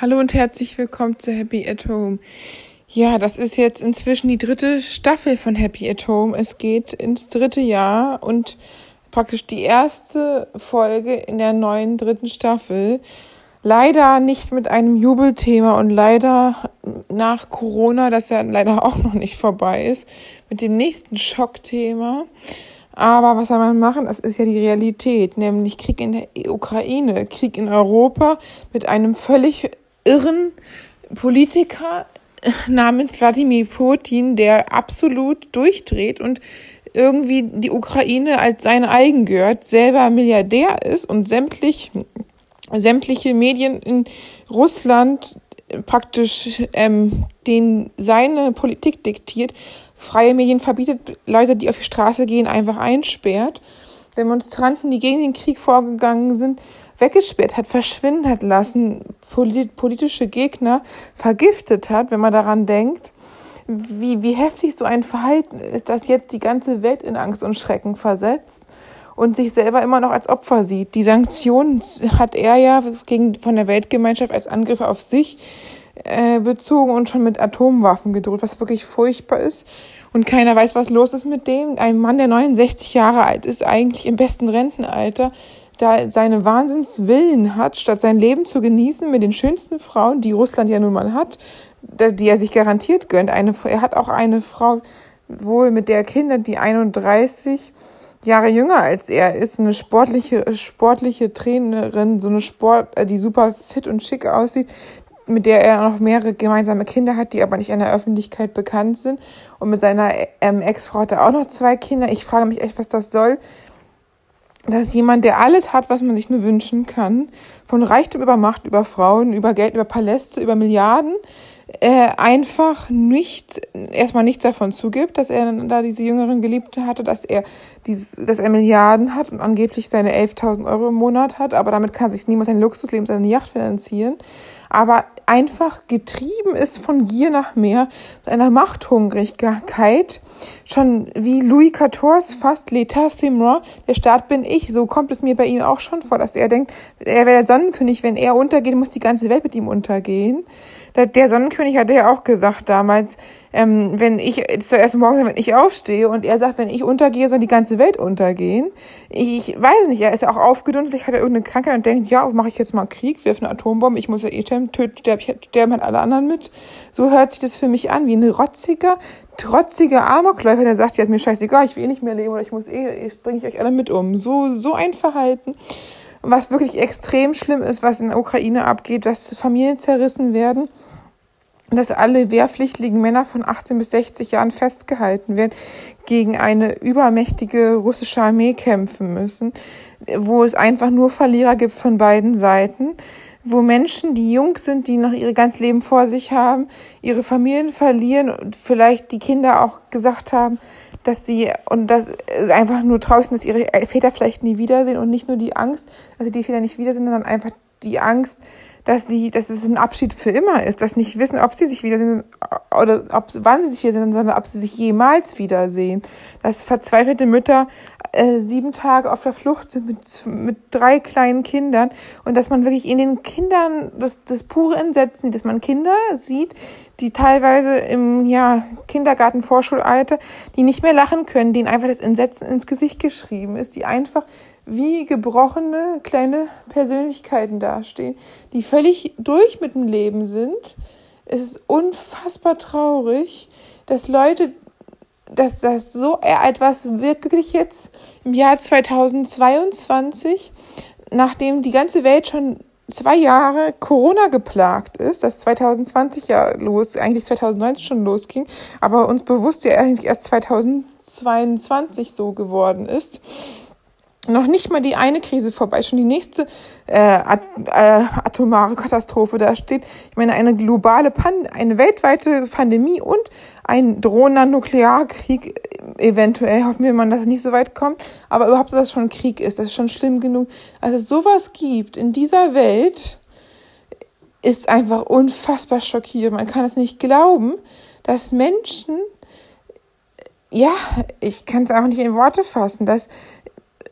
Hallo und herzlich willkommen zu Happy at Home. Ja, das ist jetzt inzwischen die dritte Staffel von Happy at Home. Es geht ins dritte Jahr und praktisch die erste Folge in der neuen dritten Staffel. Leider nicht mit einem Jubelthema und leider nach Corona, das ja leider auch noch nicht vorbei ist, mit dem nächsten Schockthema. Aber was soll man machen? Das ist ja die Realität, nämlich Krieg in der Ukraine, Krieg in Europa mit einem völlig irren Politiker namens Wladimir Putin, der absolut durchdreht und irgendwie die Ukraine als sein eigen gehört, selber Milliardär ist und sämtlich, sämtliche Medien in Russland praktisch ähm, den seine Politik diktiert, freie Medien verbietet, Leute, die auf die Straße gehen, einfach einsperrt. Demonstranten, die gegen den Krieg vorgegangen sind, weggesperrt hat, verschwinden hat lassen, politische Gegner vergiftet hat, wenn man daran denkt, wie, wie heftig so ein Verhalten ist, das jetzt die ganze Welt in Angst und Schrecken versetzt und sich selber immer noch als Opfer sieht. Die Sanktionen hat er ja gegen, von der Weltgemeinschaft als Angriff auf sich äh, bezogen und schon mit Atomwaffen gedroht, was wirklich furchtbar ist. Und keiner weiß, was los ist mit dem. Ein Mann, der 69 Jahre alt ist, eigentlich im besten Rentenalter, da seine Wahnsinnswillen hat, statt sein Leben zu genießen mit den schönsten Frauen, die Russland ja nun mal hat, die er sich garantiert gönnt. Eine, er hat auch eine Frau, wohl mit der Kinder, die 31 Jahre jünger als er ist, eine sportliche, sportliche Trainerin, so eine Sport, äh, die super fit und schick aussieht, mit der er noch mehrere gemeinsame Kinder hat, die aber nicht in der Öffentlichkeit bekannt sind. Und mit seiner ähm, Ex-Frau hat er auch noch zwei Kinder. Ich frage mich echt, was das soll dass jemand, der alles hat, was man sich nur wünschen kann, von Reichtum über Macht, über Frauen, über Geld, über Paläste, über Milliarden, äh, einfach nicht, erstmal nichts davon zugibt, dass er da diese jüngeren Geliebte hatte, dass er dieses, dass er Milliarden hat und angeblich seine 11.000 Euro im Monat hat, aber damit kann sich niemals sein Luxusleben, seine Yacht finanzieren, aber einfach getrieben ist von Gier nach mehr, einer Machthungrigkeit, schon wie Louis XIV fast l'état c'est moi, der Staat bin ich, so kommt es mir bei ihm auch schon vor, dass er denkt, er wäre der Sonnenkönig, wenn er untergeht, muss die ganze Welt mit ihm untergehen. Der Sonnenkönig hatte ja auch gesagt damals, ähm, wenn ich zuerst morgens, wenn ich aufstehe und er sagt, wenn ich untergehe, soll die ganze Welt untergehen. Ich, ich weiß nicht, er ist ja auch aufgedunsen, vielleicht hat er irgendeine Krankheit und denkt, ja, mache ich jetzt mal Krieg, wirf eine Atombombe, ich muss ja eh sterben, töten, sterben, sterben halt alle anderen mit. So hört sich das für mich an, wie ein rotziger, trotziger Amokläufer, der sagt, ja, ist mir scheißegal, ich will eh nicht mehr leben oder ich muss eh, ich bringe ich euch alle mit um. So, so ein Verhalten. Was wirklich extrem schlimm ist, was in der Ukraine abgeht, dass Familien zerrissen werden dass alle wehrpflichtigen Männer von 18 bis 60 Jahren festgehalten werden, gegen eine übermächtige russische Armee kämpfen müssen, wo es einfach nur Verlierer gibt von beiden Seiten, wo Menschen, die jung sind, die noch ihr ganzes Leben vor sich haben, ihre Familien verlieren und vielleicht die Kinder auch gesagt haben, dass sie und das einfach nur draußen, dass ihre Väter vielleicht nie wiedersehen und nicht nur die Angst, dass sie die Väter nicht wiedersehen, sondern einfach die Angst, dass sie, dass es ein Abschied für immer ist, dass nicht wissen, ob sie sich wiedersehen oder ob, wann sie sich wiedersehen, sondern ob sie sich jemals wiedersehen. Dass verzweifelte Mütter äh, sieben Tage auf der Flucht sind mit, mit drei kleinen Kindern und dass man wirklich in den Kindern das, das pure Entsetzen, dass man Kinder sieht, die teilweise im ja, Kindergarten, Vorschulalter, die nicht mehr lachen können, denen einfach das Entsetzen ins Gesicht geschrieben ist, die einfach wie gebrochene kleine Persönlichkeiten dastehen, die völlig durch mit dem Leben sind. Es ist unfassbar traurig, dass Leute, dass das so etwas wirklich jetzt im Jahr 2022, nachdem die ganze Welt schon zwei Jahre Corona geplagt ist, dass 2020 ja los, eigentlich 2019 schon losging, aber uns bewusst ja eigentlich erst 2022 so geworden ist noch nicht mal die eine Krise vorbei, schon die nächste äh, at äh, atomare Katastrophe da steht. Ich meine, eine globale, Pan eine weltweite Pandemie und ein drohender Nuklearkrieg. Eventuell hoffen wir mal, dass es nicht so weit kommt. Aber überhaupt, dass das schon Krieg ist, das ist schon schlimm genug. Als es sowas gibt in dieser Welt, ist einfach unfassbar schockierend. Man kann es nicht glauben, dass Menschen ja, ich kann es auch nicht in Worte fassen, dass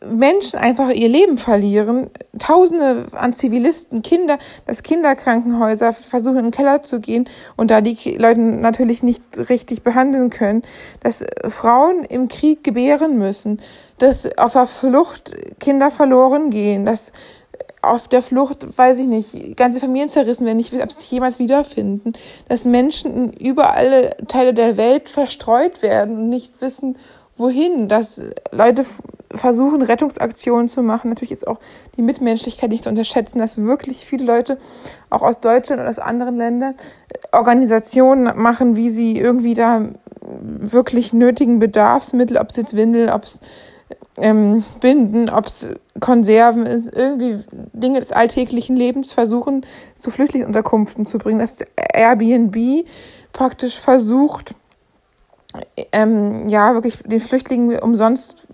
Menschen einfach ihr Leben verlieren, Tausende an Zivilisten, Kinder, dass Kinderkrankenhäuser versuchen in den Keller zu gehen und da die Leute natürlich nicht richtig behandeln können, dass Frauen im Krieg gebären müssen, dass auf der Flucht Kinder verloren gehen, dass auf der Flucht, weiß ich nicht, ganze Familien zerrissen werden, nicht ob sie sich jemals wiederfinden, dass Menschen in überall Teile der Welt verstreut werden und nicht wissen, wohin, dass Leute versuchen, Rettungsaktionen zu machen. Natürlich ist auch die Mitmenschlichkeit nicht zu unterschätzen, dass wirklich viele Leute auch aus Deutschland und aus anderen Ländern Organisationen machen, wie sie irgendwie da wirklich nötigen Bedarfsmittel, ob es jetzt Windeln, ob es ähm, Binden, ob es Konserven ist, irgendwie Dinge des alltäglichen Lebens versuchen, zu Flüchtlingsunterkünften zu bringen. Dass Airbnb praktisch versucht, ähm, ja, wirklich den Flüchtlingen umsonst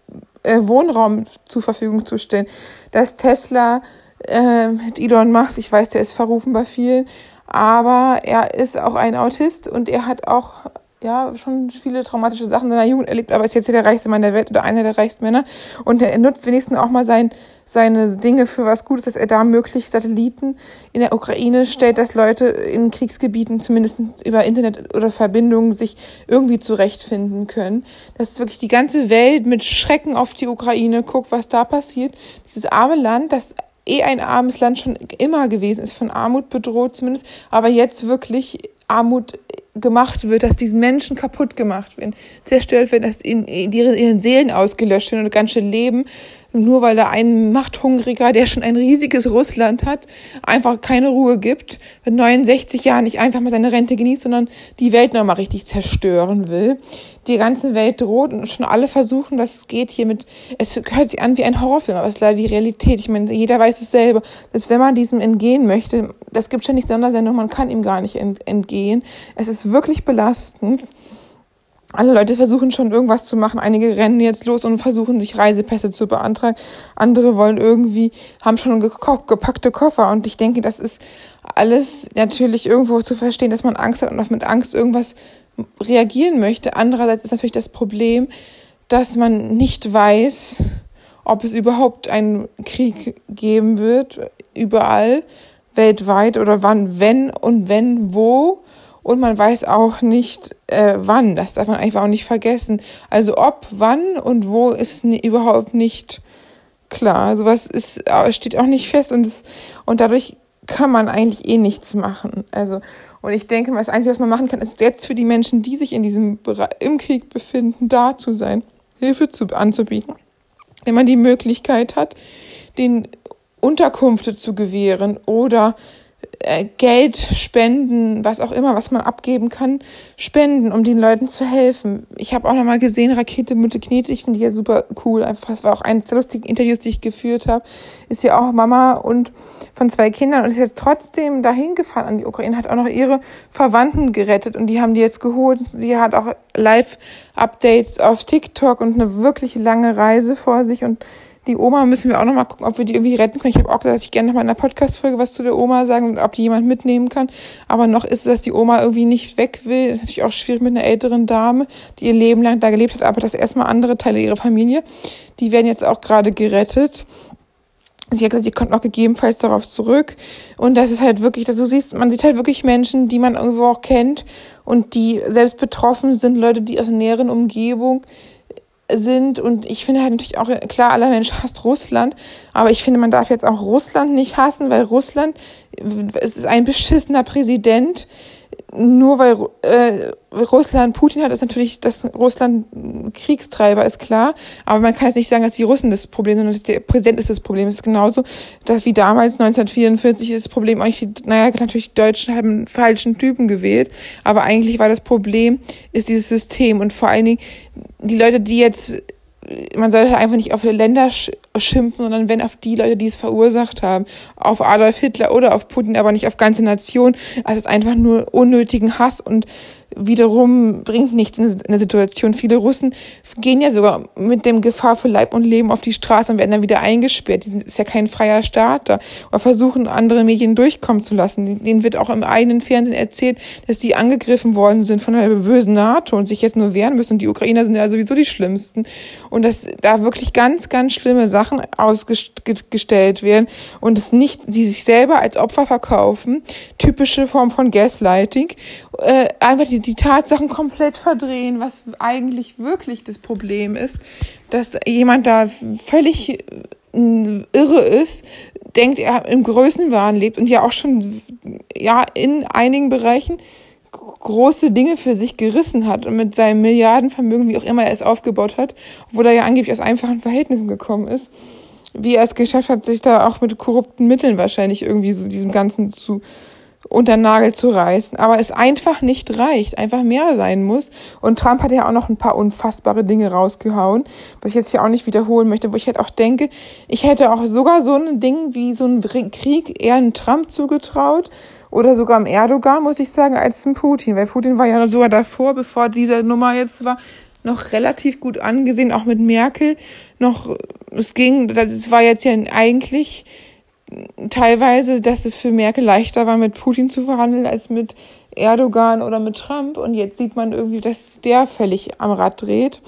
äh, Wohnraum zur Verfügung zu stellen. Dass Tesla äh, Elon Musk, ich weiß, der ist verrufen bei vielen, aber er ist auch ein Autist und er hat auch ja, schon viele traumatische Sachen in seiner Jugend erlebt, aber ist jetzt der reichste Mann der Welt oder einer der reichsten Männer. Und er nutzt wenigstens auch mal sein, seine Dinge für was Gutes, dass er da möglich Satelliten in der Ukraine stellt, dass Leute in Kriegsgebieten zumindest über Internet oder Verbindungen sich irgendwie zurechtfinden können. Dass wirklich die ganze Welt mit Schrecken auf die Ukraine guckt, was da passiert. Dieses arme Land, das eh ein armes Land schon immer gewesen ist, von Armut bedroht zumindest, aber jetzt wirklich Armut gemacht wird, dass diese Menschen kaputt gemacht werden, zerstört werden, dass in, in ihren Seelen ausgelöscht werden und ganz schön leben, nur weil da ein Machthungriger, der schon ein riesiges Russland hat, einfach keine Ruhe gibt, mit 69 Jahren nicht einfach mal seine Rente genießt, sondern die Welt nochmal richtig zerstören will. Die ganze Welt droht und schon alle versuchen, was es geht hier mit, es hört sich an wie ein Horrorfilm, aber es ist leider die Realität. Ich meine, jeder weiß es selber. Selbst wenn man diesem entgehen möchte, das gibt ständig Sondersendungen, man kann ihm gar nicht entgehen. Es ist wirklich belastend alle Leute versuchen schon irgendwas zu machen. Einige rennen jetzt los und versuchen sich Reisepässe zu beantragen. Andere wollen irgendwie, haben schon gepackte Koffer. Und ich denke, das ist alles natürlich irgendwo zu verstehen, dass man Angst hat und auch mit Angst irgendwas reagieren möchte. Andererseits ist natürlich das Problem, dass man nicht weiß, ob es überhaupt einen Krieg geben wird, überall, weltweit oder wann, wenn und wenn, wo und man weiß auch nicht, äh, wann. Das darf man einfach auch nicht vergessen. Also ob, wann und wo ist überhaupt nicht klar. Sowas ist, äh, steht auch nicht fest und, es, und dadurch kann man eigentlich eh nichts machen. Also, und ich denke mal, das Einzige, was man machen kann, ist jetzt für die Menschen, die sich in diesem im Krieg befinden, da zu sein, Hilfe zu, anzubieten. Wenn man die Möglichkeit hat, den Unterkünfte zu gewähren oder Geld spenden, was auch immer, was man abgeben kann, spenden, um den Leuten zu helfen. Ich habe auch noch mal gesehen, Rakete Mütte Knete, ich finde die ja super cool. Einfach, das war auch eines der lustigen Interviews, die ich geführt habe. Ist ja auch Mama und von zwei Kindern und ist jetzt trotzdem dahin gefahren an die Ukraine, hat auch noch ihre Verwandten gerettet und die haben die jetzt geholt. Sie hat auch Live-Updates auf TikTok und eine wirklich lange Reise vor sich und die Oma müssen wir auch noch mal gucken, ob wir die irgendwie retten können. Ich habe auch gesagt, dass ich gerne noch mal in einer Podcast-Folge was zu der Oma sagen und ob die jemand mitnehmen kann. Aber noch ist es, dass die Oma irgendwie nicht weg will. Das ist natürlich auch schwierig mit einer älteren Dame, die ihr Leben lang da gelebt hat, aber das erstmal andere Teile ihrer Familie. Die werden jetzt auch gerade gerettet. Sie hat gesagt, sie kommt noch gegebenenfalls darauf zurück. Und das ist halt wirklich, du siehst, man sieht halt wirklich Menschen, die man irgendwo auch kennt und die selbst betroffen sind, Leute, die aus der näheren Umgebung sind. Und ich finde halt natürlich auch, klar, aller Mensch hasst Russland, aber ich finde, man darf jetzt auch Russland nicht hassen, weil Russland, es ist ein beschissener Präsident, nur weil äh, Russland Putin hat, ist natürlich, dass Russland Kriegstreiber ist klar, aber man kann jetzt nicht sagen, dass die Russen das Problem sind, sondern der Präsident ist das Problem. Es ist genauso, dass wie damals 1944 ist das Problem eigentlich, die, naja, natürlich die Deutschen haben falschen Typen gewählt, aber eigentlich war das Problem, ist dieses System. Und vor allen Dingen die Leute, die jetzt man sollte einfach nicht auf Länder schimpfen, sondern wenn auf die Leute, die es verursacht haben, auf Adolf Hitler oder auf Putin, aber nicht auf ganze Nationen. Also es ist einfach nur unnötigen Hass und wiederum bringt nichts in der Situation. Viele Russen gehen ja sogar mit dem Gefahr für Leib und Leben auf die Straße und werden dann wieder eingesperrt. Das ist ja kein freier Staat da. Oder versuchen, andere Medien durchkommen zu lassen. Denen wird auch im eigenen Fernsehen erzählt, dass sie angegriffen worden sind von einer bösen NATO und sich jetzt nur wehren müssen. Und die Ukrainer sind ja sowieso die Schlimmsten. Und dass da wirklich ganz, ganz schlimme Sachen ausgestellt werden und es nicht, die sich selber als Opfer verkaufen. Typische Form von Gaslighting. Äh, einfach die die Tatsachen komplett verdrehen, was eigentlich wirklich das Problem ist, dass jemand da völlig äh, irre ist, denkt, er im Größenwahn lebt und ja auch schon ja in einigen Bereichen große Dinge für sich gerissen hat und mit seinem Milliardenvermögen, wie auch immer er es aufgebaut hat, wo er ja angeblich aus einfachen Verhältnissen gekommen ist, wie er es geschafft hat, sich da auch mit korrupten Mitteln wahrscheinlich irgendwie so diesem Ganzen zu unter Nagel zu reißen, aber es einfach nicht reicht, einfach mehr sein muss. Und Trump hat ja auch noch ein paar unfassbare Dinge rausgehauen, was ich jetzt hier auch nicht wiederholen möchte, wo ich halt auch denke, ich hätte auch sogar so ein Ding wie so ein Krieg eher einem Trump zugetraut oder sogar am Erdogan, muss ich sagen, als dem Putin, weil Putin war ja sogar davor, bevor diese Nummer jetzt war, noch relativ gut angesehen, auch mit Merkel noch, es ging, das war jetzt ja eigentlich teilweise, dass es für Merkel leichter war, mit Putin zu verhandeln, als mit Erdogan oder mit Trump. Und jetzt sieht man irgendwie, dass der völlig am Rad dreht.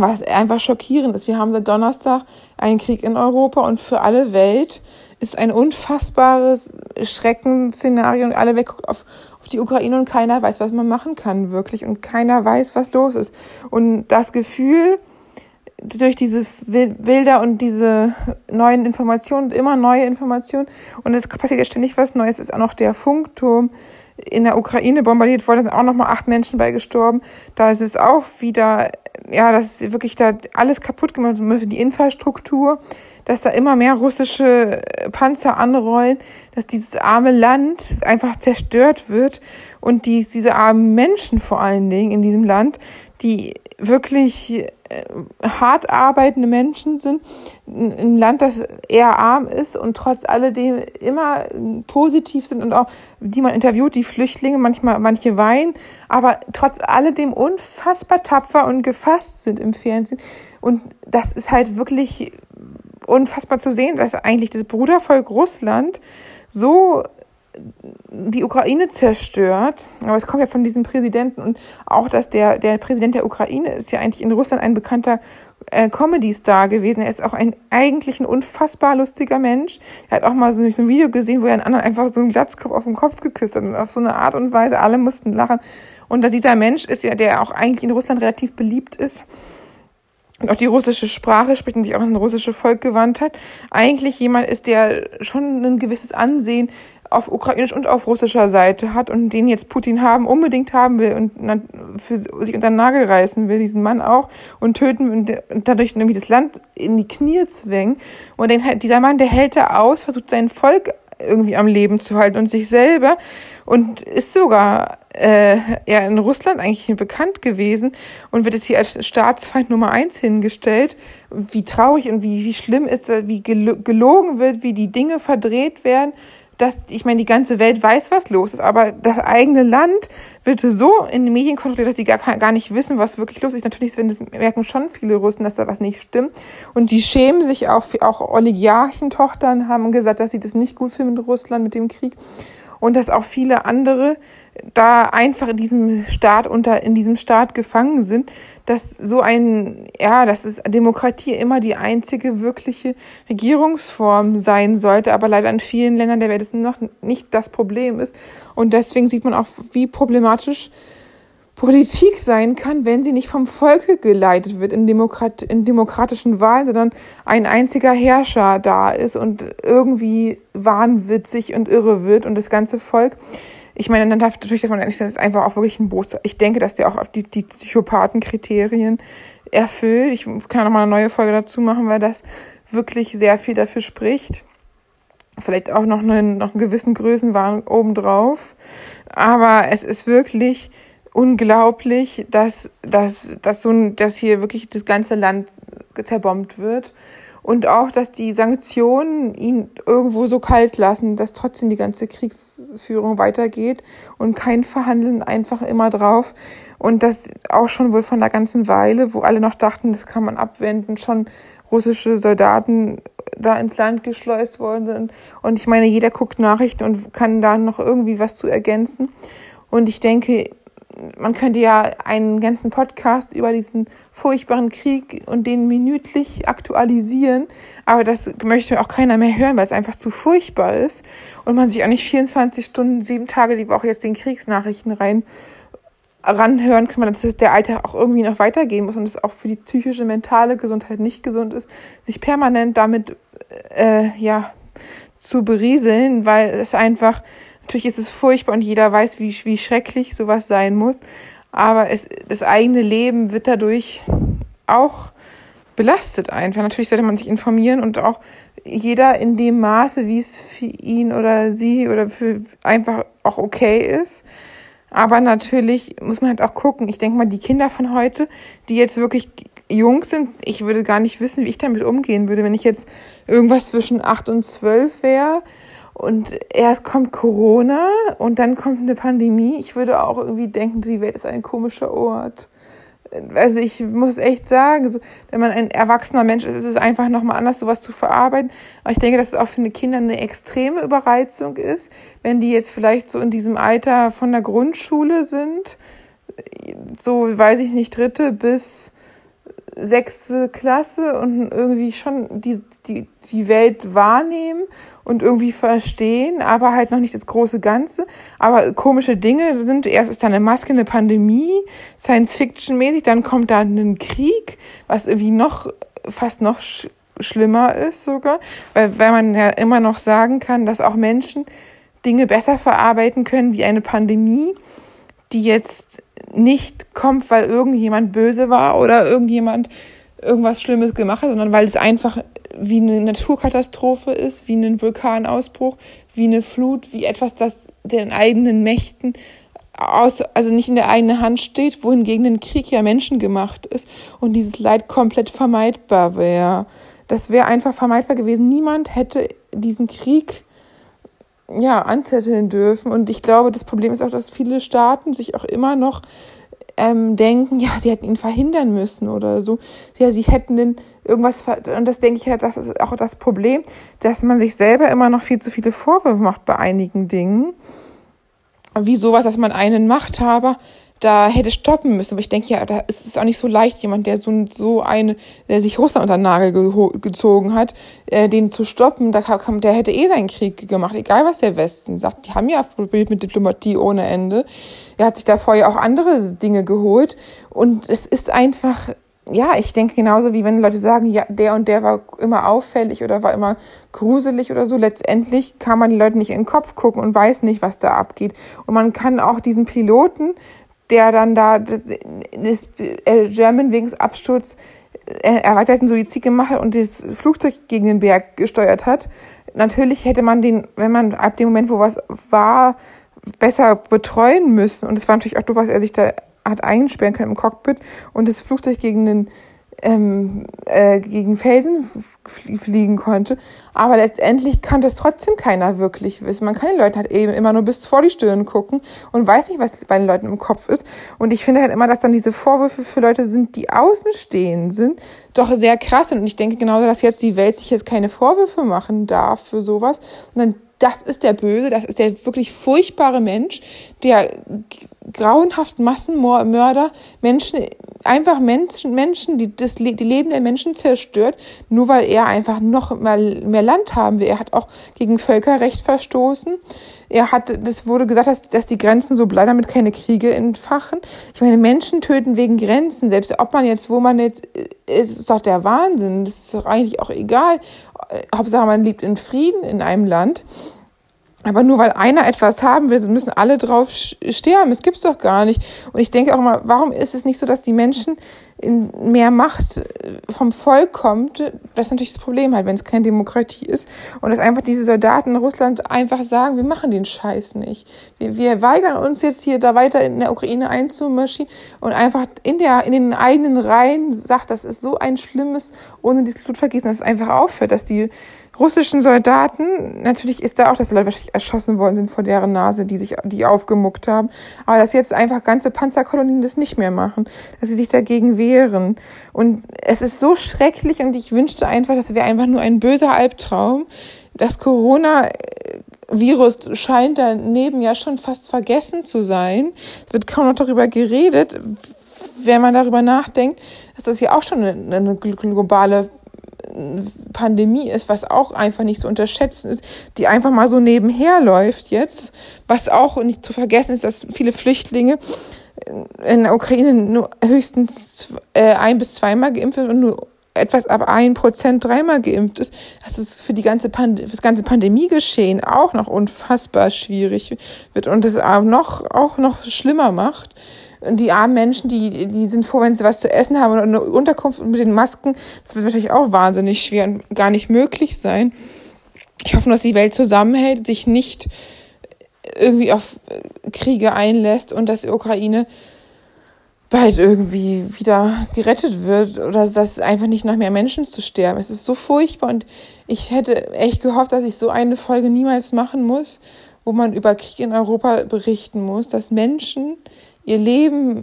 Was einfach schockierend ist. Wir haben seit Donnerstag einen Krieg in Europa und für alle Welt ist ein unfassbares Schreckensszenario und alle weg auf, auf die Ukraine und keiner weiß, was man machen kann, wirklich. Und keiner weiß, was los ist. Und das Gefühl, durch diese Bilder und diese neuen Informationen, immer neue Informationen. Und es passiert ja ständig was Neues. Es ist auch noch der Funkturm in der Ukraine bombardiert worden, da sind auch noch mal acht Menschen bei gestorben. Da ist es auch wieder, ja, das ist wirklich da alles kaputt gemacht, die Infrastruktur, dass da immer mehr russische Panzer anrollen, dass dieses arme Land einfach zerstört wird und die, diese armen Menschen vor allen Dingen in diesem Land, die wirklich äh, hart arbeitende Menschen sind, ein Land, das eher arm ist und trotz alledem immer positiv sind und auch, die man interviewt, die Flüchtlinge, manchmal, manche weinen, aber trotz alledem unfassbar tapfer und gefasst sind im Fernsehen. Und das ist halt wirklich unfassbar zu sehen, dass eigentlich das Brudervolk Russland so die Ukraine zerstört. Aber es kommt ja von diesem Präsidenten und auch, dass der, der Präsident der Ukraine ist ja eigentlich in Russland ein bekannter äh, Comedy-Star gewesen. Er ist auch ein eigentlich ein unfassbar lustiger Mensch. Er hat auch mal so, so ein Video gesehen, wo er einen anderen einfach so einen Glatzkopf auf den Kopf geküsst hat und auf so eine Art und Weise alle mussten lachen. Und dieser Mensch ist ja, der auch eigentlich in Russland relativ beliebt ist, und auch die russische Sprache spricht und sich auch an das russische Volk gewandt hat, eigentlich jemand ist, der schon ein gewisses Ansehen auf ukrainisch und auf russischer Seite hat und den jetzt Putin haben, unbedingt haben will und für sich unter den Nagel reißen will, diesen Mann auch, und töten und dadurch nämlich das Land in die Knie zwängen. Und den, dieser Mann, der hält da aus, versucht sein Volk irgendwie am Leben zu halten und sich selber und ist sogar äh, ja in Russland eigentlich bekannt gewesen und wird jetzt hier als Staatsfeind Nummer eins hingestellt. Wie traurig und wie, wie schlimm ist das, wie gelogen wird, wie die Dinge verdreht werden dass, ich meine, die ganze Welt weiß, was los ist, aber das eigene Land wird so in den Medien kontrolliert, dass sie gar, gar nicht wissen, was wirklich los ist. Natürlich das merken schon viele Russen, dass da was nicht stimmt. Und die schämen sich auch, auch Oligarchentochtern haben gesagt, dass sie das nicht gut finden mit Russland, mit dem Krieg und dass auch viele andere da einfach in diesem Staat unter in diesem Staat gefangen sind, dass so ein ja, dass es Demokratie immer die einzige wirkliche Regierungsform sein sollte, aber leider in vielen Ländern der Welt es noch nicht das Problem ist und deswegen sieht man auch, wie problematisch Politik sein kann, wenn sie nicht vom Volke geleitet wird in, Demokrat in demokratischen Wahlen, sondern ein einziger Herrscher da ist und irgendwie wahnwitzig und irre wird und das ganze Volk. Ich meine, dann darf natürlich davon nicht, das ist einfach auch wirklich ein Booster. Ich denke, dass der auch auf die, die Psychopathenkriterien erfüllt. Ich kann noch mal eine neue Folge dazu machen, weil das wirklich sehr viel dafür spricht. Vielleicht auch noch einen, noch einen gewissen Größenwahn obendrauf. Aber es ist wirklich, unglaublich, dass, dass, dass, so, dass hier wirklich das ganze Land zerbombt wird. Und auch, dass die Sanktionen ihn irgendwo so kalt lassen, dass trotzdem die ganze Kriegsführung weitergeht und kein Verhandeln einfach immer drauf. Und das auch schon wohl von der ganzen Weile, wo alle noch dachten, das kann man abwenden, schon russische Soldaten da ins Land geschleust worden sind. Und ich meine, jeder guckt Nachrichten und kann da noch irgendwie was zu ergänzen. Und ich denke, man könnte ja einen ganzen Podcast über diesen furchtbaren Krieg und den minütlich aktualisieren, aber das möchte auch keiner mehr hören, weil es einfach zu furchtbar ist und man sich auch nicht 24 Stunden, sieben Tage die Woche jetzt den Kriegsnachrichten rein ranhören kann man, dass der Alter auch irgendwie noch weitergehen muss und es auch für die psychische, mentale Gesundheit nicht gesund ist, sich permanent damit äh, ja zu berieseln, weil es einfach Natürlich ist es furchtbar und jeder weiß, wie, wie schrecklich sowas sein muss. Aber es, das eigene Leben wird dadurch auch belastet einfach. Natürlich sollte man sich informieren und auch jeder in dem Maße, wie es für ihn oder sie oder für einfach auch okay ist. Aber natürlich muss man halt auch gucken. Ich denke mal, die Kinder von heute, die jetzt wirklich jung sind, ich würde gar nicht wissen, wie ich damit umgehen würde, wenn ich jetzt irgendwas zwischen acht und zwölf wäre und erst kommt Corona und dann kommt eine Pandemie. Ich würde auch irgendwie denken, die Welt ist ein komischer Ort. Also ich muss echt sagen, so, wenn man ein erwachsener Mensch ist, ist es einfach nochmal anders, sowas zu verarbeiten. Aber ich denke, dass es auch für eine Kinder eine extreme Überreizung ist, wenn die jetzt vielleicht so in diesem Alter von der Grundschule sind, so weiß ich nicht, dritte bis sechste Klasse und irgendwie schon die, die, die Welt wahrnehmen und irgendwie verstehen, aber halt noch nicht das große Ganze. Aber komische Dinge sind, erst ist da eine Maske, eine Pandemie, Science-Fiction-mäßig, dann kommt da ein Krieg, was irgendwie noch, fast noch sch schlimmer ist sogar, weil, weil man ja immer noch sagen kann, dass auch Menschen Dinge besser verarbeiten können wie eine Pandemie, die jetzt nicht kommt, weil irgendjemand böse war oder irgendjemand irgendwas Schlimmes gemacht hat, sondern weil es einfach wie eine Naturkatastrophe ist, wie ein Vulkanausbruch, wie eine Flut, wie etwas, das den eigenen Mächten aus, also nicht in der eigenen Hand steht, wohingegen ein Krieg ja menschengemacht ist und dieses Leid komplett vermeidbar wäre. Das wäre einfach vermeidbar gewesen. Niemand hätte diesen Krieg ja, anzetteln dürfen. Und ich glaube, das Problem ist auch, dass viele Staaten sich auch immer noch ähm, denken, ja, sie hätten ihn verhindern müssen oder so. Ja, sie hätten den irgendwas, und das denke ich ja, das ist auch das Problem, dass man sich selber immer noch viel zu viele Vorwürfe macht bei einigen Dingen. Wie sowas, dass man einen Machthaber da hätte stoppen müssen. Aber ich denke, ja, da ist es auch nicht so leicht, jemand, der so, so eine, der sich Russland unter den Nagel gezogen hat, äh, den zu stoppen, da kam, der hätte eh seinen Krieg gemacht, egal was der Westen sagt. Die haben ja probiert mit Diplomatie ohne Ende. Er hat sich da vorher auch andere Dinge geholt. Und es ist einfach, ja, ich denke genauso wie wenn Leute sagen, ja, der und der war immer auffällig oder war immer gruselig oder so. Letztendlich kann man den Leuten nicht in den Kopf gucken und weiß nicht, was da abgeht. Und man kann auch diesen Piloten, der dann da das äh, German wegen Absturz äh, erweiterten Suizid gemacht hat und das Flugzeug gegen den Berg gesteuert hat. Natürlich hätte man den, wenn man ab dem Moment, wo was war, besser betreuen müssen. Und es war natürlich auch doof, was er sich da hat einsperren können im Cockpit und das Flugzeug gegen den ähm, äh, gegen Felsen fliegen konnte. Aber letztendlich kann das trotzdem keiner wirklich wissen. Man kann den Leuten halt eben immer nur bis vor die Stirn gucken und weiß nicht, was bei den Leuten im Kopf ist. Und ich finde halt immer, dass dann diese Vorwürfe für Leute sind, die außenstehend sind, doch sehr krass sind. Und ich denke genauso, dass jetzt die Welt sich jetzt keine Vorwürfe machen darf für sowas, sondern das ist der Böse, das ist der wirklich furchtbare Mensch, der grauenhaft Massenmörder, Menschen, einfach Menschen, Menschen, die das die Leben der Menschen zerstört, nur weil er einfach noch mehr, mehr Land haben will. Er hat auch gegen Völkerrecht verstoßen. Er hat, das wurde gesagt, dass, dass die Grenzen so bleiben, damit keine Kriege entfachen. Ich meine, Menschen töten wegen Grenzen, selbst ob man jetzt, wo man jetzt, ist, ist doch der Wahnsinn. Das ist doch eigentlich auch egal. Hauptsache, man lebt in Frieden in einem Land. Aber nur weil einer etwas haben will, müssen alle drauf sterben. Das gibt's doch gar nicht. Und ich denke auch mal, warum ist es nicht so, dass die Menschen in mehr Macht äh, vom Volk kommt? Das ist natürlich das Problem halt, wenn es keine Demokratie ist. Und dass einfach diese Soldaten in Russland einfach sagen, wir machen den Scheiß nicht. Wir, wir weigern uns jetzt hier da weiter in der Ukraine einzumarschieren und einfach in der, in den eigenen Reihen sagt, das ist so ein schlimmes, ohne dieses Blutvergießen, dass es einfach aufhört, dass die russischen Soldaten, natürlich ist da auch, dass Leute wahrscheinlich erschossen worden sind vor deren Nase, die sich, die aufgemuckt haben. Aber dass jetzt einfach ganze Panzerkolonien das nicht mehr machen, dass sie sich dagegen wehren. Und es ist so schrecklich und ich wünschte einfach, das wäre einfach nur ein böser Albtraum. Das Corona-Virus scheint daneben ja schon fast vergessen zu sein. Es wird kaum noch darüber geredet, wenn man darüber nachdenkt, dass das ja auch schon eine, eine globale Pandemie ist, was auch einfach nicht zu unterschätzen ist, die einfach mal so nebenher läuft jetzt, was auch nicht zu vergessen ist, dass viele Flüchtlinge in der Ukraine nur höchstens äh, ein bis zweimal geimpft sind und nur etwas ab ein Prozent dreimal geimpft ist, dass es für die ganze Pand das ganze Pandemiegeschehen auch noch unfassbar schwierig wird und es auch noch, auch noch schlimmer macht. Und die armen Menschen, die, die sind froh, wenn sie was zu essen haben und eine Unterkunft mit den Masken. Das wird natürlich auch wahnsinnig schwer und gar nicht möglich sein. Ich hoffe, dass die Welt zusammenhält, sich nicht irgendwie auf Kriege einlässt und dass die Ukraine bald irgendwie wieder gerettet wird oder dass einfach nicht nach mehr Menschen zu sterben. Es ist so furchtbar und ich hätte echt gehofft, dass ich so eine Folge niemals machen muss, wo man über Krieg in Europa berichten muss, dass Menschen ihr Leben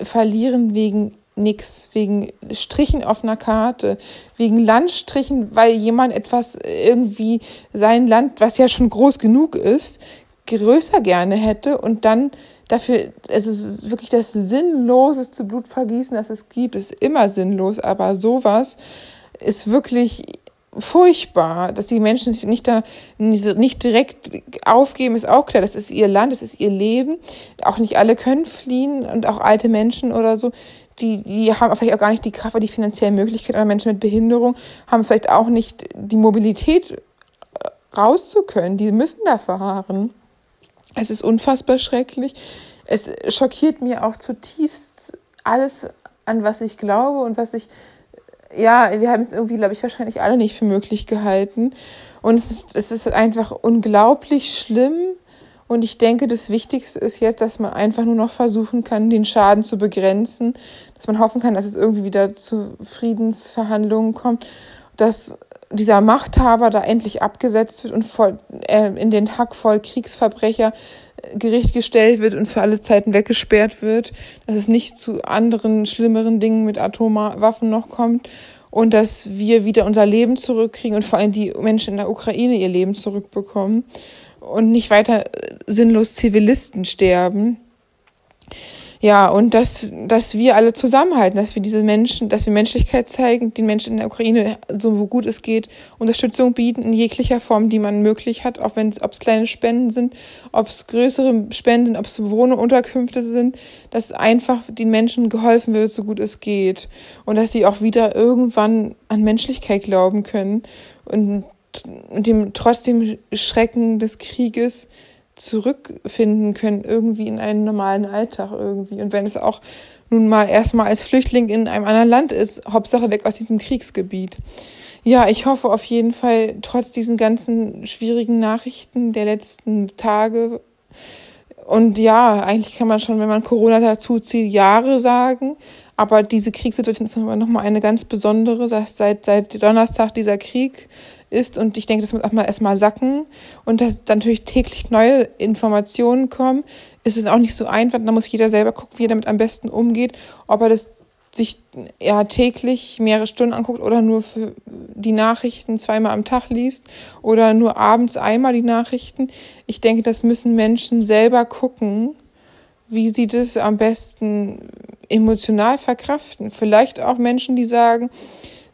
verlieren wegen nix, wegen Strichen auf einer Karte, wegen Landstrichen, weil jemand etwas irgendwie sein Land, was ja schon groß genug ist, größer gerne hätte und dann dafür, es ist wirklich das sinnloseste Blutvergießen, das es gibt, ist immer sinnlos, aber sowas ist wirklich furchtbar, dass die Menschen sich nicht da nicht direkt aufgeben, ist auch klar. Das ist ihr Land, das ist ihr Leben. Auch nicht alle können fliehen und auch alte Menschen oder so, die, die haben vielleicht auch gar nicht die Kraft oder die finanzielle Möglichkeit oder Menschen mit Behinderung haben vielleicht auch nicht die Mobilität äh, raus. Die müssen da verharren. Es ist unfassbar schrecklich. Es schockiert mir auch zutiefst alles, an was ich glaube und was ich ja, wir haben es irgendwie, glaube ich, wahrscheinlich alle nicht für möglich gehalten. Und es, es ist einfach unglaublich schlimm. Und ich denke, das Wichtigste ist jetzt, dass man einfach nur noch versuchen kann, den Schaden zu begrenzen, dass man hoffen kann, dass es irgendwie wieder zu Friedensverhandlungen kommt, dass dieser Machthaber da endlich abgesetzt wird und voll, äh, in den Hack voll Kriegsverbrecher Gericht gestellt wird und für alle Zeiten weggesperrt wird, dass es nicht zu anderen schlimmeren Dingen mit Atomwaffen noch kommt und dass wir wieder unser Leben zurückkriegen und vor allem die Menschen in der Ukraine ihr Leben zurückbekommen und nicht weiter äh, sinnlos Zivilisten sterben. Ja, und dass, dass wir alle zusammenhalten, dass wir diese Menschen, dass wir Menschlichkeit zeigen, den Menschen in der Ukraine, so gut es geht, Unterstützung bieten in jeglicher Form, die man möglich hat, auch wenn es, ob es kleine Spenden sind, ob es größere Spenden sind, ob es Wohnunterkünfte sind, dass einfach den Menschen geholfen wird, so gut es geht. Und dass sie auch wieder irgendwann an Menschlichkeit glauben können und dem trotzdem Schrecken des Krieges zurückfinden können, irgendwie in einen normalen Alltag irgendwie. Und wenn es auch nun mal erstmal als Flüchtling in einem anderen Land ist, Hauptsache weg aus diesem Kriegsgebiet. Ja, ich hoffe auf jeden Fall, trotz diesen ganzen schwierigen Nachrichten der letzten Tage, und ja, eigentlich kann man schon, wenn man Corona dazu zieht, Jahre sagen. Aber diese Kriegssituation ist nochmal eine ganz besondere, dass seit, seit Donnerstag dieser Krieg ist und ich denke, das muss auch mal erstmal sacken und dass natürlich täglich neue Informationen kommen, ist es auch nicht so einfach. Da muss jeder selber gucken, wie er damit am besten umgeht, ob er das sich ja täglich mehrere Stunden anguckt oder nur für die Nachrichten zweimal am Tag liest oder nur abends einmal die Nachrichten. Ich denke, das müssen Menschen selber gucken, wie sie das am besten emotional verkraften. Vielleicht auch Menschen, die sagen,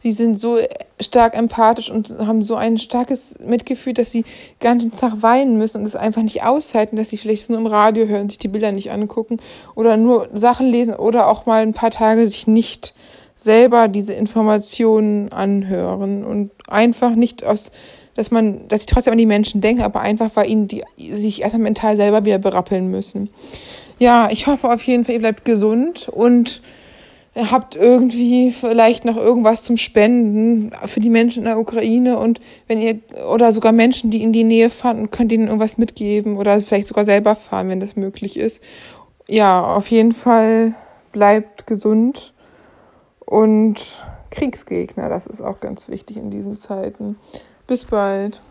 sie sind so stark empathisch und haben so ein starkes Mitgefühl, dass sie den ganzen Tag weinen müssen und es einfach nicht aushalten, dass sie vielleicht nur im Radio hören, sich die Bilder nicht angucken oder nur Sachen lesen oder auch mal ein paar Tage sich nicht selber diese Informationen anhören und einfach nicht aus dass man, dass sie trotzdem an die Menschen denken, aber einfach, weil ihnen die sich erstmal mental selber wieder berappeln müssen. Ja, ich hoffe auf jeden Fall, ihr bleibt gesund und habt irgendwie vielleicht noch irgendwas zum Spenden für die Menschen in der Ukraine und wenn ihr oder sogar Menschen, die in die Nähe fahren, könnt ihnen irgendwas mitgeben oder vielleicht sogar selber fahren, wenn das möglich ist. Ja, auf jeden Fall bleibt gesund und Kriegsgegner, das ist auch ganz wichtig in diesen Zeiten. Bis bald.